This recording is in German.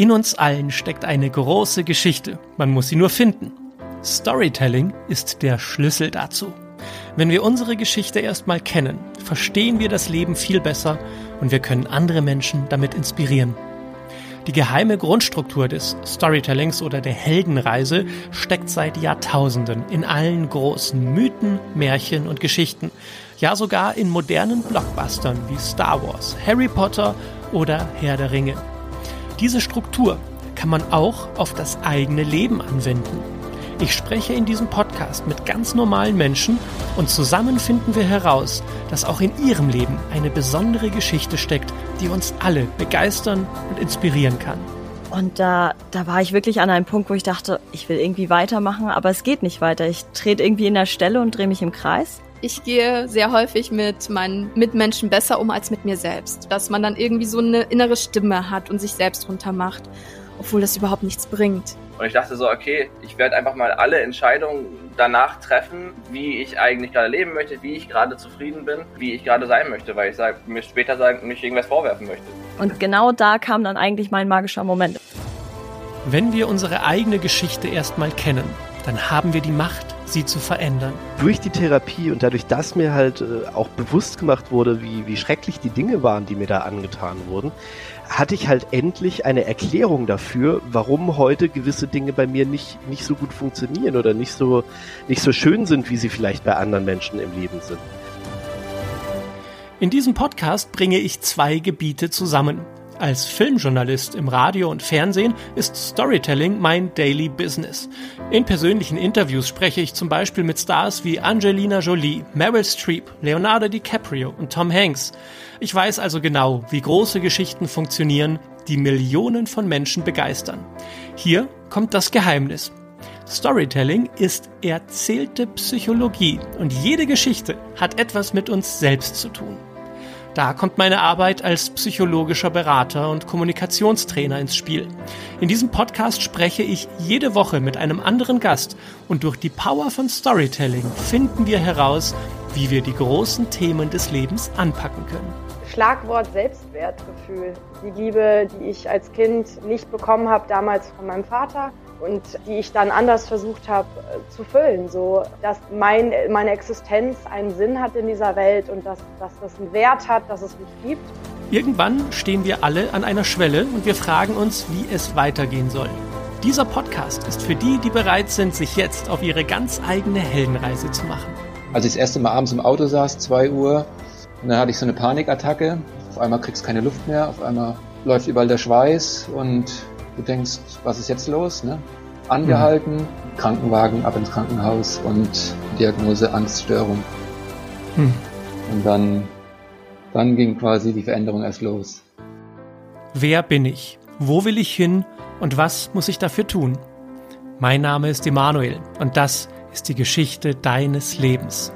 In uns allen steckt eine große Geschichte. Man muss sie nur finden. Storytelling ist der Schlüssel dazu. Wenn wir unsere Geschichte erstmal kennen, verstehen wir das Leben viel besser und wir können andere Menschen damit inspirieren. Die geheime Grundstruktur des Storytellings oder der Heldenreise steckt seit Jahrtausenden in allen großen Mythen, Märchen und Geschichten, ja sogar in modernen Blockbustern wie Star Wars, Harry Potter oder Herr der Ringe. Diese Struktur kann man auch auf das eigene Leben anwenden. Ich spreche in diesem Podcast mit ganz normalen Menschen und zusammen finden wir heraus, dass auch in ihrem Leben eine besondere Geschichte steckt, die uns alle begeistern und inspirieren kann. Und da, da war ich wirklich an einem Punkt, wo ich dachte, ich will irgendwie weitermachen, aber es geht nicht weiter. Ich trete irgendwie in der Stelle und drehe mich im Kreis. Ich gehe sehr häufig mit meinen Mitmenschen besser um als mit mir selbst. Dass man dann irgendwie so eine innere Stimme hat und sich selbst runtermacht, obwohl das überhaupt nichts bringt. Und ich dachte so, okay, ich werde einfach mal alle Entscheidungen danach treffen, wie ich eigentlich gerade leben möchte, wie ich gerade zufrieden bin, wie ich gerade sein möchte, weil ich sag, mir später sagen, nicht irgendwas vorwerfen möchte. Und genau da kam dann eigentlich mein magischer Moment. Wenn wir unsere eigene Geschichte erstmal kennen, dann haben wir die Macht, sie zu verändern. Durch die Therapie und dadurch, dass mir halt äh, auch bewusst gemacht wurde, wie, wie schrecklich die Dinge waren, die mir da angetan wurden, hatte ich halt endlich eine Erklärung dafür, warum heute gewisse Dinge bei mir nicht, nicht so gut funktionieren oder nicht so, nicht so schön sind, wie sie vielleicht bei anderen Menschen im Leben sind. In diesem Podcast bringe ich zwei Gebiete zusammen. Als Filmjournalist im Radio und Fernsehen ist Storytelling mein Daily Business. In persönlichen Interviews spreche ich zum Beispiel mit Stars wie Angelina Jolie, Meryl Streep, Leonardo DiCaprio und Tom Hanks. Ich weiß also genau, wie große Geschichten funktionieren, die Millionen von Menschen begeistern. Hier kommt das Geheimnis. Storytelling ist erzählte Psychologie und jede Geschichte hat etwas mit uns selbst zu tun. Da kommt meine Arbeit als psychologischer Berater und Kommunikationstrainer ins Spiel. In diesem Podcast spreche ich jede Woche mit einem anderen Gast und durch die Power von Storytelling finden wir heraus, wie wir die großen Themen des Lebens anpacken können. Schlagwort Selbstwertgefühl. Die Liebe, die ich als Kind nicht bekommen habe, damals von meinem Vater und die ich dann anders versucht habe äh, zu füllen, so dass mein, meine Existenz einen Sinn hat in dieser Welt und dass, dass das einen Wert hat, dass es mich gibt. Irgendwann stehen wir alle an einer Schwelle und wir fragen uns, wie es weitergehen soll. Dieser Podcast ist für die, die bereit sind, sich jetzt auf ihre ganz eigene Heldenreise zu machen. Als ich das erste Mal abends im Auto saß, 2 Uhr, und dann hatte ich so eine Panikattacke. Auf einmal kriegst du keine Luft mehr, auf einmal läuft überall der Schweiß und Du denkst, was ist jetzt los? Ne? Angehalten, mhm. Krankenwagen, ab ins Krankenhaus und Diagnose Angststörung. Mhm. Und dann, dann ging quasi die Veränderung erst los. Wer bin ich? Wo will ich hin? Und was muss ich dafür tun? Mein Name ist Emanuel und das ist die Geschichte deines Lebens.